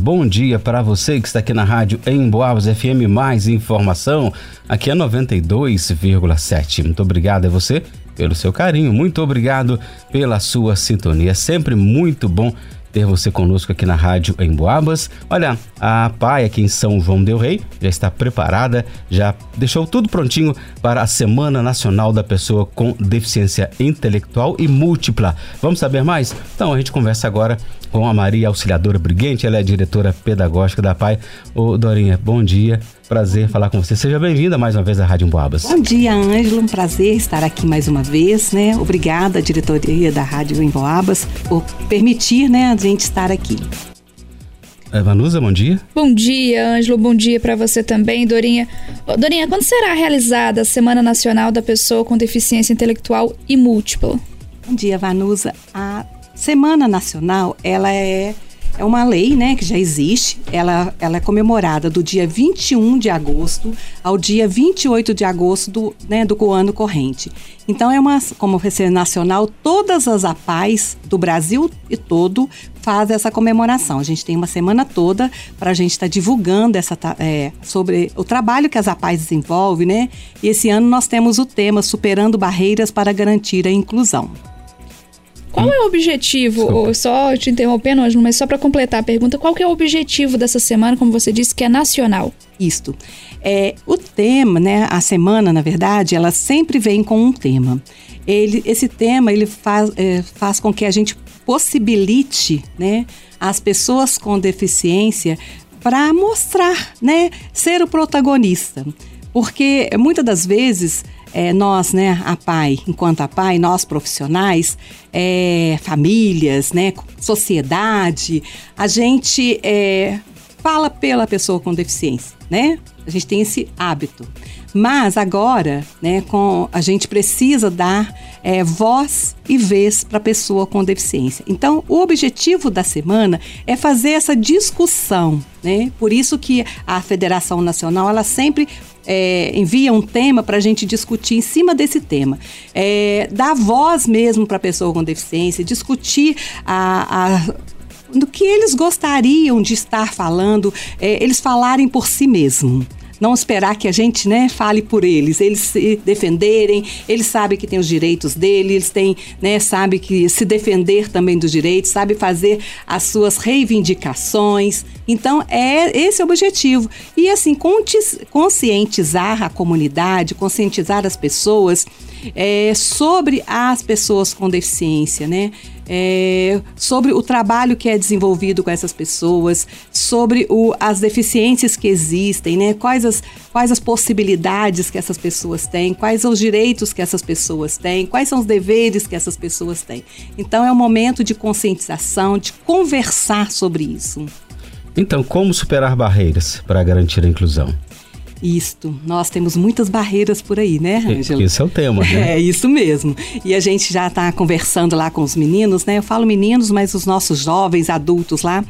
Bom dia para você que está aqui na rádio em Boabas FM. Mais informação aqui é 92,7. Muito obrigado a você pelo seu carinho. Muito obrigado pela sua sintonia. É sempre muito bom ter você conosco aqui na rádio em Boabas. Olha, a PAI aqui em São João del Rei já está preparada, já deixou tudo prontinho para a Semana Nacional da Pessoa com Deficiência Intelectual e Múltipla. Vamos saber mais? Então a gente conversa agora com a Maria Auxiliadora Briguente, ela é diretora pedagógica da PAI. Ô Dorinha, bom dia. Prazer falar com você. Seja bem-vinda mais uma vez à Rádio Boabas. Bom dia, Ângelo. Um prazer estar aqui mais uma vez, né? Obrigada, diretoria da Rádio Boabas, por permitir, né, gente estar aqui. É, Vanusa, bom dia. Bom dia, Ângelo. Bom dia para você também, Dorinha. Dorinha, quando será realizada a Semana Nacional da Pessoa com Deficiência Intelectual e Múltipla? Bom dia, Vanusa. A Semana Nacional, ela é é uma lei, né, que já existe. Ela, ela é comemorada do dia 21 de agosto ao dia 28 de agosto do, né, do ano corrente. Então é uma, como ser nacional, todas as APAES do Brasil e todo fazem essa comemoração. A gente tem uma semana toda para a gente estar tá divulgando essa, é, sobre o trabalho que as APAES desenvolvem, né? E esse ano nós temos o tema Superando Barreiras para Garantir a Inclusão. Qual é o objetivo, ou só te interrompendo, Ângelo, mas só para completar a pergunta, qual que é o objetivo dessa semana, como você disse, que é nacional? Isto. É, o tema, né, a semana, na verdade, ela sempre vem com um tema. Ele, esse tema, ele faz, é, faz com que a gente possibilite, né, as pessoas com deficiência para mostrar, né, ser o protagonista. Porque muitas das vezes é, nós, né, a pai, enquanto a pai, nós profissionais, é, famílias, né, sociedade, a gente é, fala pela pessoa com deficiência, né? A gente tem esse hábito. Mas agora, né, com, a gente precisa dar é, voz e vez para a pessoa com deficiência. Então, o objetivo da semana é fazer essa discussão, né? Por isso que a Federação Nacional ela sempre é, envia um tema para a gente discutir em cima desse tema. É, dar voz mesmo para a pessoa com deficiência, discutir a, a do que eles gostariam de estar falando, é, eles falarem por si mesmo não esperar que a gente né, fale por eles, eles se defenderem, eles sabem que têm os direitos deles, eles têm, né, sabem que se defender também dos direitos, sabe fazer as suas reivindicações. Então, é esse o objetivo. E assim, conscientizar a comunidade, conscientizar as pessoas é, sobre as pessoas com deficiência, né? É, sobre o trabalho que é desenvolvido com essas pessoas, sobre o, as deficiências que existem, né? quais, as, quais as possibilidades que essas pessoas têm, quais os direitos que essas pessoas têm, quais são os deveres que essas pessoas têm. Então é um momento de conscientização, de conversar sobre isso. Então, como superar barreiras para garantir a inclusão? Isto. Nós temos muitas barreiras por aí, né, Ângela? Esse é o tema, né? É, isso mesmo. E a gente já está conversando lá com os meninos, né? Eu falo meninos, mas os nossos jovens, adultos lá.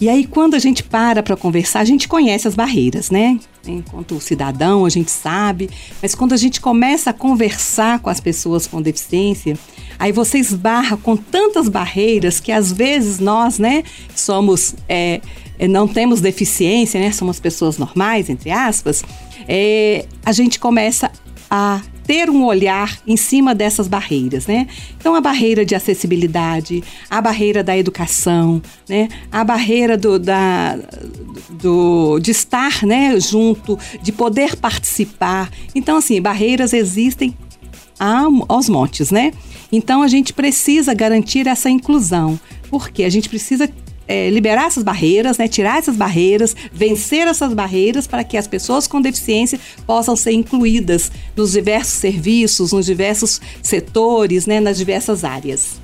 E aí, quando a gente para para conversar, a gente conhece as barreiras, né? Enquanto cidadão, a gente sabe. Mas quando a gente começa a conversar com as pessoas com deficiência, aí você esbarra com tantas barreiras que às vezes nós, né, somos. É, é, não temos deficiência, né? Somos pessoas normais, entre aspas, é, a gente começa a ter um olhar em cima dessas barreiras, né? Então a barreira de acessibilidade, a barreira da educação, né? A barreira do, da, do, de estar, né, junto, de poder participar. Então assim, barreiras existem aos montes, né? Então a gente precisa garantir essa inclusão, porque a gente precisa é, liberar essas barreiras, né, tirar essas barreiras, vencer essas barreiras para que as pessoas com deficiência possam ser incluídas nos diversos serviços, nos diversos setores, né, nas diversas áreas.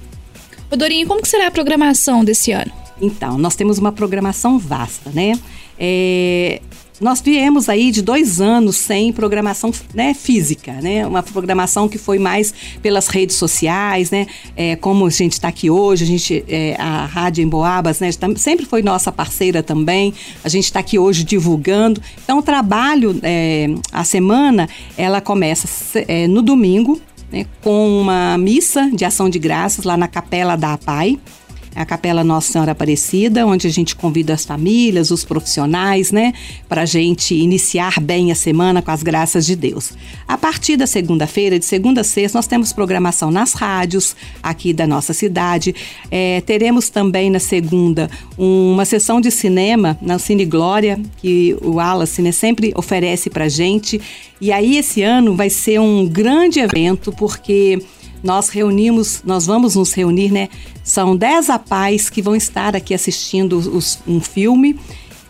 Ô Dorinho, como será a programação desse ano? Então, nós temos uma programação vasta, né? É, nós viemos aí de dois anos sem programação né, física, né? Uma programação que foi mais pelas redes sociais, né? É, como a gente está aqui hoje, a gente, é, a Rádio Emboabas, né? Sempre foi nossa parceira também. A gente está aqui hoje divulgando. Então, o trabalho, é, a semana, ela começa é, no domingo, né, com uma missa de ação de graças lá na Capela da APAI. A Capela Nossa Senhora Aparecida, onde a gente convida as famílias, os profissionais, né, para a gente iniciar bem a semana com as graças de Deus. A partir da segunda-feira, de segunda a sexta, nós temos programação nas rádios aqui da nossa cidade. É, teremos também na segunda uma sessão de cinema na Cine Glória, que o Wallace né, sempre oferece para gente. E aí esse ano vai ser um grande evento, porque nós reunimos, nós vamos nos reunir, né? São dez apais que vão estar aqui assistindo os, um filme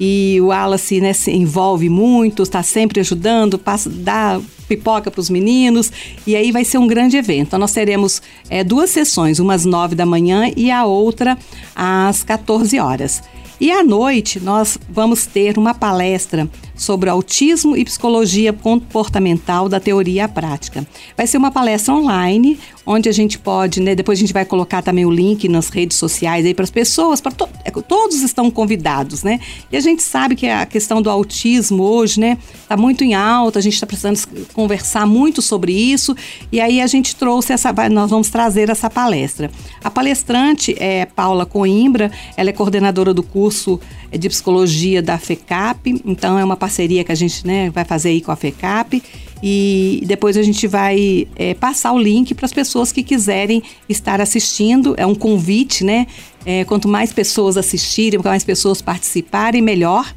e o Wallace né, se envolve muito, está sempre ajudando, passa, dá pipoca para os meninos e aí vai ser um grande evento. Então, nós teremos é, duas sessões, uma às nove da manhã e a outra às 14 horas. E à noite nós vamos ter uma palestra sobre autismo e psicologia comportamental da teoria à prática. Vai ser uma palestra online, onde a gente pode, né, depois a gente vai colocar também o link nas redes sociais aí para as pessoas, para to é, todos estão convidados, né? E a gente sabe que a questão do autismo hoje, né, está muito em alta, a gente está precisando conversar muito sobre isso, e aí a gente trouxe essa, nós vamos trazer essa palestra. A palestrante é Paula Coimbra, ela é coordenadora do curso de psicologia da FECAP, então é uma parceria que a gente né, vai fazer aí com a FECAP e depois a gente vai é, passar o link para as pessoas que quiserem estar assistindo. É um convite, né? É, quanto mais pessoas assistirem, quanto mais pessoas participarem, melhor.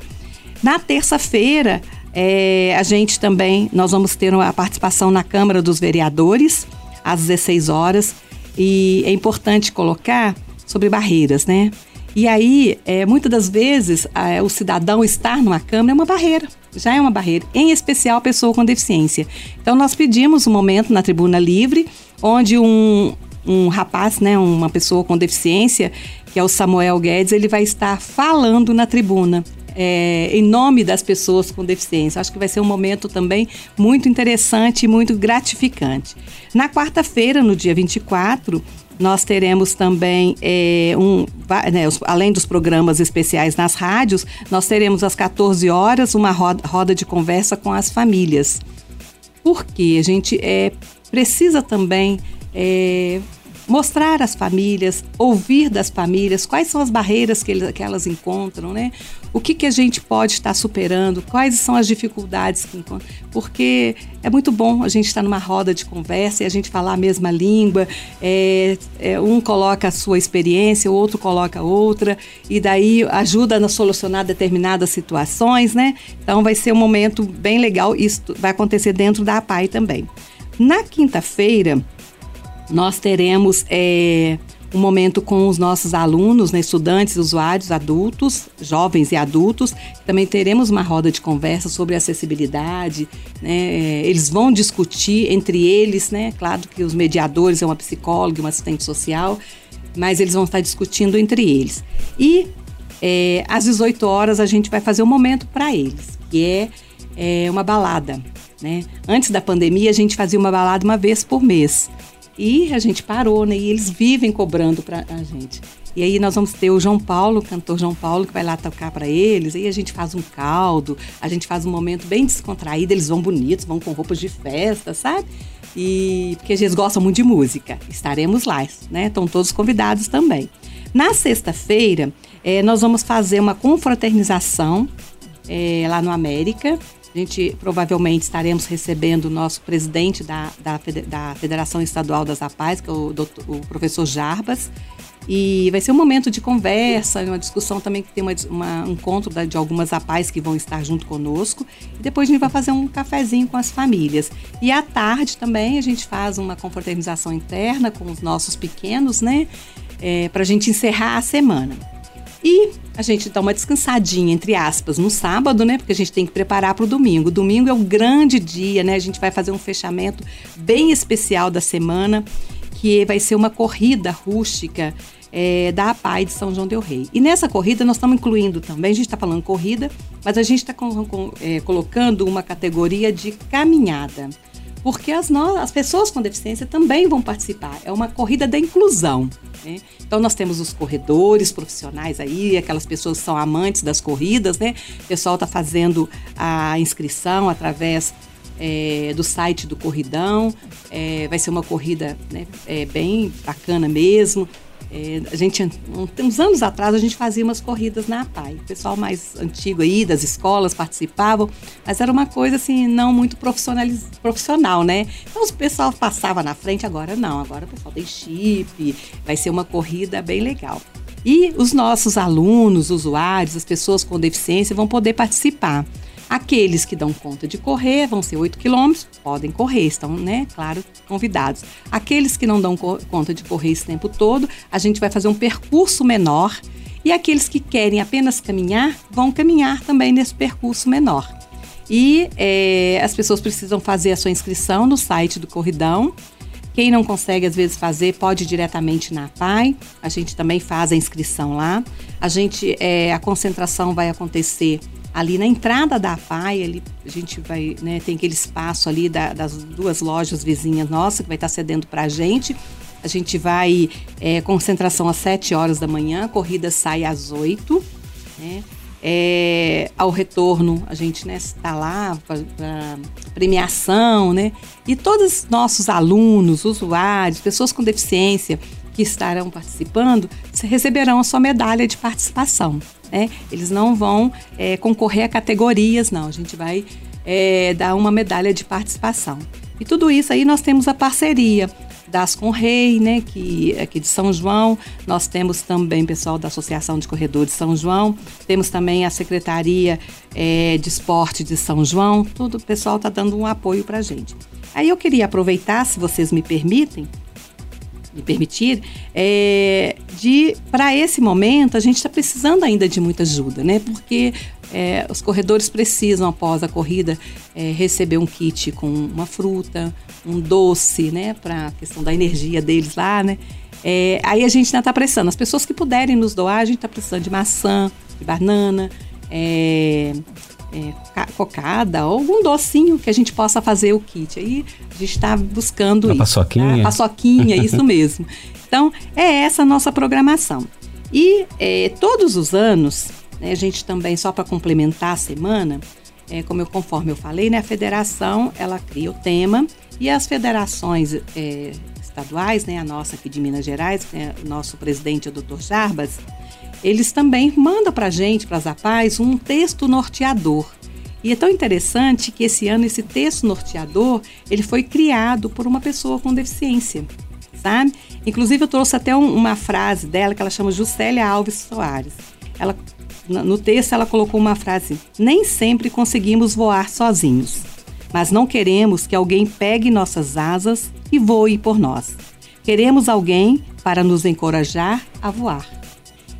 Na terça-feira, é, a gente também, nós vamos ter uma participação na Câmara dos Vereadores, às 16 horas. E é importante colocar sobre barreiras, né? E aí, é, muitas das vezes, o cidadão estar numa Câmara é uma barreira, já é uma barreira, em especial a pessoa com deficiência. Então, nós pedimos um momento na tribuna livre, onde um, um rapaz, né, uma pessoa com deficiência, que é o Samuel Guedes, ele vai estar falando na tribuna. É, em nome das pessoas com deficiência. Acho que vai ser um momento também muito interessante e muito gratificante. Na quarta-feira, no dia 24, nós teremos também, é, um, né, os, além dos programas especiais nas rádios, nós teremos às 14 horas uma roda, roda de conversa com as famílias. Porque a gente é, precisa também é, mostrar às famílias, ouvir das famílias quais são as barreiras que, eles, que elas encontram, né? O que, que a gente pode estar superando, quais são as dificuldades que encontram. Porque é muito bom a gente estar numa roda de conversa e a gente falar a mesma língua, é, é, um coloca a sua experiência, o outro coloca outra, e daí ajuda a solucionar determinadas situações, né? Então vai ser um momento bem legal, isso vai acontecer dentro da APAI também. Na quinta-feira, nós teremos é, um momento com os nossos alunos, né, estudantes, usuários, adultos, jovens e adultos. Também teremos uma roda de conversa sobre acessibilidade. Né, eles vão discutir entre eles, né? Claro que os mediadores é uma psicóloga, uma assistente social, mas eles vão estar discutindo entre eles. E é, às 18 horas a gente vai fazer um momento para eles, que é, é uma balada. Né? Antes da pandemia a gente fazia uma balada uma vez por mês. E a gente parou, né? E eles vivem cobrando para a gente. E aí nós vamos ter o João Paulo, o cantor João Paulo, que vai lá tocar para eles. Aí a gente faz um caldo, a gente faz um momento bem descontraído. Eles vão bonitos, vão com roupas de festa, sabe? E porque eles gostam muito de música. Estaremos lá, né? Estão todos convidados também. Na sexta-feira, é, nós vamos fazer uma confraternização é, lá no América. A gente provavelmente estaremos recebendo o nosso presidente da, da, da Federação Estadual das APAES, que é o, doutor, o professor Jarbas. E vai ser um momento de conversa, uma discussão também que tem uma, uma, um encontro da, de algumas APAES que vão estar junto conosco. E depois a gente vai fazer um cafezinho com as famílias. E à tarde também a gente faz uma confraternização interna com os nossos pequenos, né? É, Para a gente encerrar a semana. E a gente dá uma descansadinha, entre aspas, no sábado, né? Porque a gente tem que preparar para o domingo. Domingo é um grande dia, né? A gente vai fazer um fechamento bem especial da semana, que vai ser uma corrida rústica é, da APAI de São João Del Rei. E nessa corrida nós estamos incluindo também, a gente está falando corrida, mas a gente está é, colocando uma categoria de caminhada porque as, as pessoas com deficiência também vão participar. É uma corrida da inclusão. Né? Então nós temos os corredores profissionais aí, aquelas pessoas que são amantes das corridas, né? O pessoal está fazendo a inscrição através é, do site do Corridão. É, vai ser uma corrida né, é, bem bacana mesmo. É, a gente, uns anos atrás, a gente fazia umas corridas na APAI. O pessoal mais antigo aí, das escolas, participavam, mas era uma coisa assim, não muito profissional, né? Então o pessoal passava na frente, agora não, agora o pessoal tem chip, vai ser uma corrida bem legal. E os nossos alunos, usuários, as pessoas com deficiência vão poder participar. Aqueles que dão conta de correr, vão ser 8 quilômetros, podem correr, estão, né, claro, convidados. Aqueles que não dão co conta de correr esse tempo todo, a gente vai fazer um percurso menor. E aqueles que querem apenas caminhar, vão caminhar também nesse percurso menor. E é, as pessoas precisam fazer a sua inscrição no site do Corridão. Quem não consegue, às vezes, fazer, pode ir diretamente na PAI. A gente também faz a inscrição lá. A gente, é, a concentração vai acontecer ali na entrada da APAI, ali, a gente vai, né, tem aquele espaço ali da, das duas lojas vizinhas nossas que vai estar cedendo para a gente. A gente vai, é, concentração às 7 horas da manhã, corrida sai às 8, né? É, ao retorno, a gente né, está lá para premiação, né? E todos os nossos alunos, usuários, pessoas com deficiência que estarão participando receberão a sua medalha de participação. Né? Eles não vão é, concorrer a categorias, não. A gente vai é, dar uma medalha de participação. E tudo isso aí nós temos a parceria das Conrei, né, que aqui de São João. Nós temos também pessoal da Associação de Corredores de São João. Temos também a Secretaria é, de Esporte de São João. Tudo o pessoal está dando um apoio para a gente. Aí eu queria aproveitar, se vocês me permitem, me permitir, é, de para esse momento a gente está precisando ainda de muita ajuda, né? Porque é, os corredores precisam após a corrida é, receber um kit com uma fruta, um doce, né? Para a questão da energia deles lá, né? É, aí a gente ainda está precisando. As pessoas que puderem nos doar, a gente está precisando de maçã, de banana, é, é, cocada ou algum docinho que a gente possa fazer o kit. Aí a gente está buscando a isso. Paçoquinha. Tá? Paçoquinha, isso mesmo. Então, é essa a nossa programação. E é, todos os anos, né, a gente também, só para complementar a semana, é, como eu, conforme eu falei, né, a federação ela cria o tema e as federações é, estaduais, né, a nossa aqui de Minas Gerais, é o nosso presidente, o Dr. Jarbas, eles também mandam para a gente, para as APAES, um texto norteador. E é tão interessante que esse ano esse texto norteador ele foi criado por uma pessoa com deficiência, sabe? Inclusive eu trouxe até um, uma frase dela que ela chama Juscelia Alves Soares. Ela no texto ela colocou uma frase: nem sempre conseguimos voar sozinhos, mas não queremos que alguém pegue nossas asas e voe por nós. Queremos alguém para nos encorajar a voar.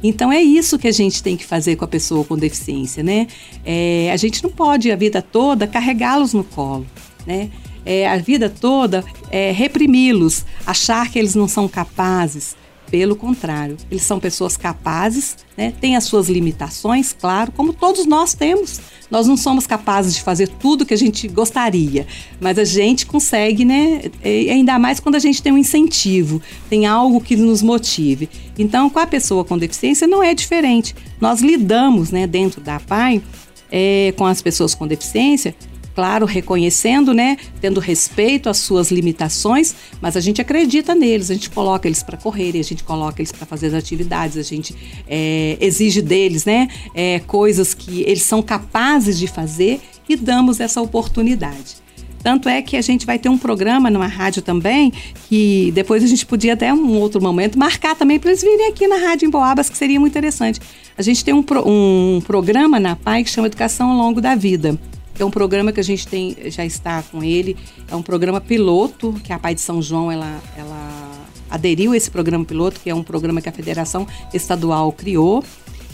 Então é isso que a gente tem que fazer com a pessoa com deficiência, né? É, a gente não pode a vida toda carregá-los no colo, né? É, a vida toda é, reprimi-los, achar que eles não são capazes, pelo contrário, eles são pessoas capazes, né? têm as suas limitações, claro, como todos nós temos. Nós não somos capazes de fazer tudo que a gente gostaria, mas a gente consegue, né? Ainda mais quando a gente tem um incentivo, tem algo que nos motive. Então, com a pessoa com deficiência não é diferente. Nós lidamos, né, dentro da PAI, é, com as pessoas com deficiência claro, reconhecendo, né, tendo respeito às suas limitações, mas a gente acredita neles, a gente coloca eles para correr, a gente coloca eles para fazer as atividades, a gente é, exige deles, né, é, coisas que eles são capazes de fazer e damos essa oportunidade. Tanto é que a gente vai ter um programa numa rádio também, que depois a gente podia até um outro momento marcar também para eles virem aqui na Rádio em Boabas, que seria muito interessante. A gente tem um, pro, um programa na PAI que chama Educação ao Longo da Vida. É um programa que a gente tem, já está com ele, é um programa piloto que a Pai de São João ela, ela aderiu a esse programa piloto, que é um programa que a Federação Estadual criou.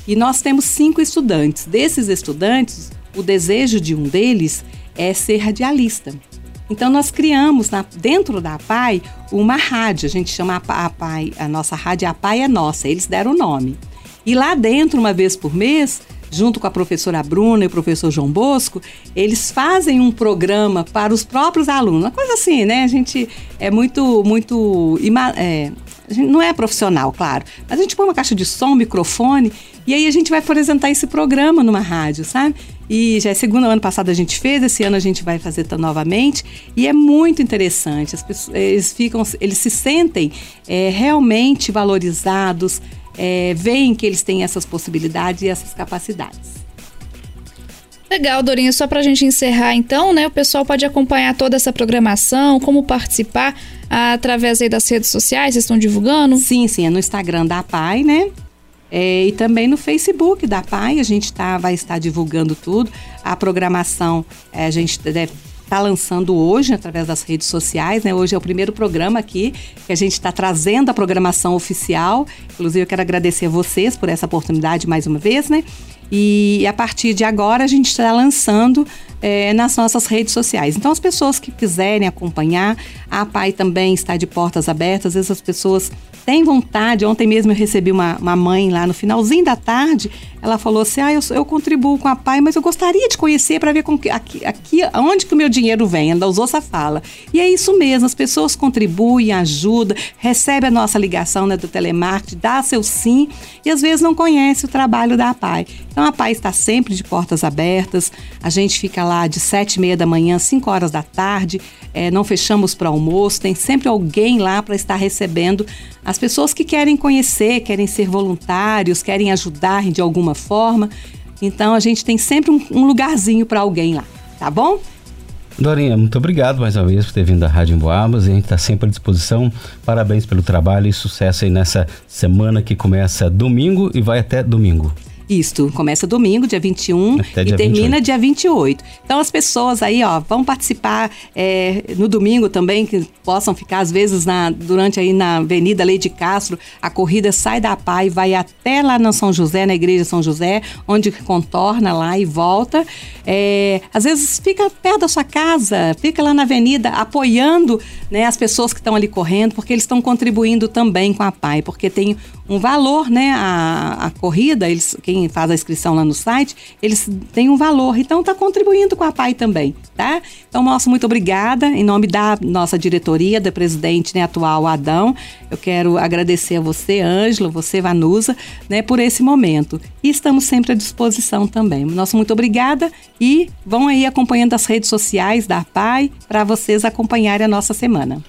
E nós temos cinco estudantes. Desses estudantes, o desejo de um deles é ser radialista. Então nós criamos na, dentro da APAI uma rádio, a gente chama a APAI, a nossa rádio APAI é nossa, eles deram o nome. E lá dentro, uma vez por mês, junto com a professora Bruna e o professor João Bosco, eles fazem um programa para os próprios alunos. Uma coisa assim, né? A gente é muito, muito. É, não é profissional, claro, mas a gente põe uma caixa de som, microfone, e aí a gente vai apresentar esse programa numa rádio, sabe? E já é segundo ano passado a gente fez, esse ano a gente vai fazer novamente e é muito interessante. As pessoas, eles ficam, eles se sentem é, realmente valorizados, é, veem que eles têm essas possibilidades e essas capacidades. Legal, Dorinha. Só para a gente encerrar, então, né? O pessoal pode acompanhar toda essa programação, como participar através aí das redes sociais, vocês estão divulgando? Sim, sim, é no Instagram da PAI, né? É, e também no Facebook da PAI, a gente tá, vai estar divulgando tudo. A programação é, a gente deve está lançando hoje através das redes sociais. Né? Hoje é o primeiro programa aqui que a gente está trazendo a programação oficial. Inclusive, eu quero agradecer a vocês por essa oportunidade mais uma vez, né? E a partir de agora a gente está lançando é, nas nossas redes sociais. Então, as pessoas que quiserem acompanhar, a PAI também está de portas abertas. Às vezes as pessoas têm vontade. Ontem mesmo eu recebi uma, uma mãe lá no finalzinho da tarde. Ela falou assim: Ah, eu, eu contribuo com a PAI, mas eu gostaria de conhecer para ver com que, aqui, aqui onde que o meu dinheiro vem. Ela usou essa fala. E é isso mesmo, as pessoas contribuem, ajudam, recebem a nossa ligação né, do telemarketing, dá seu sim e às vezes não conhece o trabalho da PAI. Então a PAI está sempre de portas abertas. A gente fica lá de sete e meia da manhã, cinco horas da tarde. É, não fechamos para almoço. Tem sempre alguém lá para estar recebendo as pessoas que querem conhecer, querem ser voluntários, querem ajudar de alguma forma. Então a gente tem sempre um, um lugarzinho para alguém lá, tá bom? Dorinha, muito obrigado mais uma vez por ter vindo à Rádio Emboabas. A gente está sempre à disposição. Parabéns pelo trabalho e sucesso aí nessa semana que começa domingo e vai até domingo. Isto, começa domingo, dia 21 Até e termina 28. dia 28. Então as pessoas aí, ó, vão participar é, no domingo também, que possam ficar às vezes na, durante aí na Avenida Leide Castro, a corrida sai da PAI e vai até lá na São José, na Igreja São José, onde contorna lá e volta. É, às vezes fica perto da sua casa, fica lá na avenida apoiando né, as pessoas que estão ali correndo, porque eles estão contribuindo também com a PAI, porque tem um valor, né? A, a corrida, eles, quem faz a inscrição lá no site, eles têm um valor. Então está contribuindo com a PAI também, tá? Então, nosso muito obrigada. Em nome da nossa diretoria, da presidente né, atual Adão, eu quero agradecer a você, Ângela, você, Vanusa, né, por esse momento. E estamos sempre à disposição também. Nosso muito obrigada e vão aí acompanhando as redes sociais da PAI para vocês acompanharem a nossa semana.